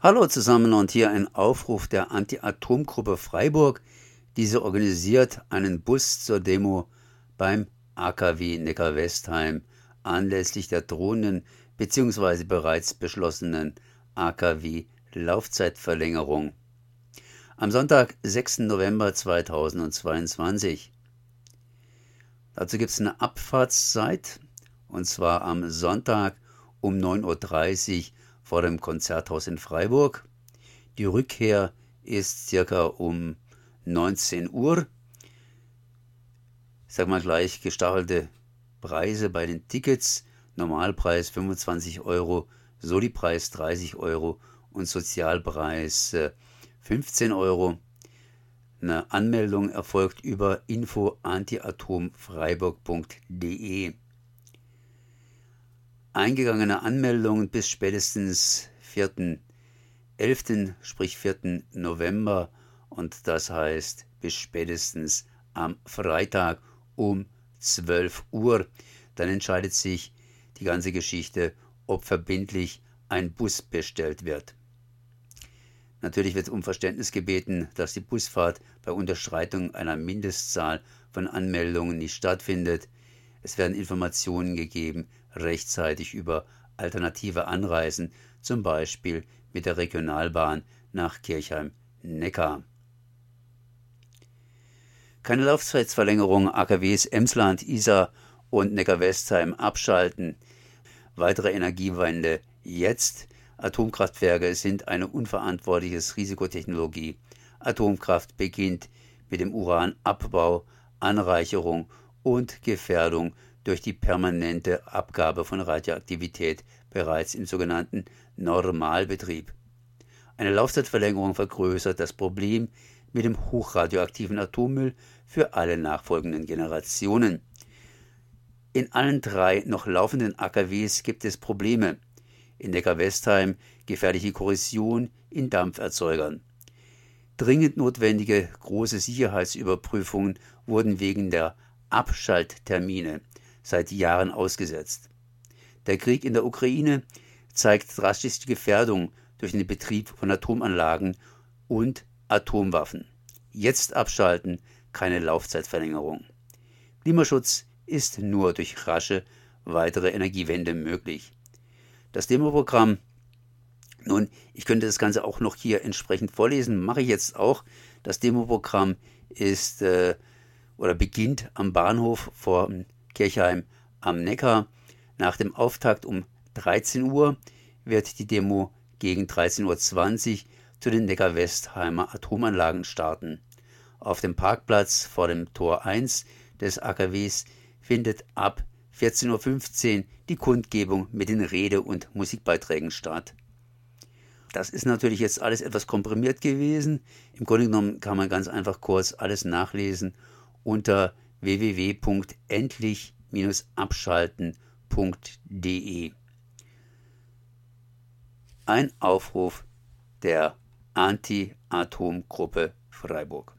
Hallo zusammen und hier ein Aufruf der Anti-Atom-Gruppe Freiburg. Diese organisiert einen Bus zur Demo beim AKW Neckar-Westheim anlässlich der drohenden bzw. bereits beschlossenen AKW Laufzeitverlängerung. Am Sonntag, 6. November 2022. Dazu gibt es eine Abfahrtszeit und zwar am Sonntag um 9.30 Uhr vor dem Konzerthaus in Freiburg. Die Rückkehr ist circa um 19 Uhr. Ich sag mal gleich gestachelte Preise bei den Tickets. Normalpreis 25 Euro, Soli-Preis 30 Euro und Sozialpreis 15 äh, Euro. Eine Anmeldung erfolgt über info-antiatomfreiburg.de eingegangene Anmeldungen bis spätestens 4.11., sprich 4. November und das heißt bis spätestens am Freitag um 12 Uhr. Dann entscheidet sich die ganze Geschichte, ob verbindlich ein Bus bestellt wird. Natürlich wird um Verständnis gebeten, dass die Busfahrt bei Unterschreitung einer Mindestzahl von Anmeldungen nicht stattfindet. Es werden Informationen gegeben, rechtzeitig über alternative Anreisen, zum Beispiel mit der Regionalbahn nach Kirchheim-Neckar. Keine Laufzeitsverlängerung AKWs Emsland, Isar und Neckar-Westheim abschalten. Weitere Energiewende jetzt. Atomkraftwerke sind eine unverantwortliche Risikotechnologie. Atomkraft beginnt mit dem Uranabbau, Anreicherung und Gefährdung durch die permanente Abgabe von Radioaktivität bereits im sogenannten Normalbetrieb. Eine Laufzeitverlängerung vergrößert das Problem mit dem hochradioaktiven Atommüll für alle nachfolgenden Generationen. In allen drei noch laufenden AKWs gibt es Probleme. In Neckar-Westheim gefährliche Korrosion in Dampferzeugern. Dringend notwendige große Sicherheitsüberprüfungen wurden wegen der Abschalttermine seit Jahren ausgesetzt. Der Krieg in der Ukraine zeigt drastisch die Gefährdung durch den Betrieb von Atomanlagen und Atomwaffen. Jetzt abschalten, keine Laufzeitverlängerung. Klimaschutz ist nur durch rasche weitere Energiewende möglich. Das Demoprogramm, nun, ich könnte das Ganze auch noch hier entsprechend vorlesen, mache ich jetzt auch. Das Demoprogramm ist äh, oder beginnt am Bahnhof vor Kirchheim am Neckar. Nach dem Auftakt um 13 Uhr wird die Demo gegen 13.20 Uhr zu den Neckar-Westheimer Atomanlagen starten. Auf dem Parkplatz vor dem Tor 1 des AKWs findet ab 14.15 Uhr die Kundgebung mit den Rede- und Musikbeiträgen statt. Das ist natürlich jetzt alles etwas komprimiert gewesen. Im Grunde genommen kann man ganz einfach kurz alles nachlesen unter www.endlich-abschalten.de. Ein Aufruf der Anti-Atom-Gruppe Freiburg.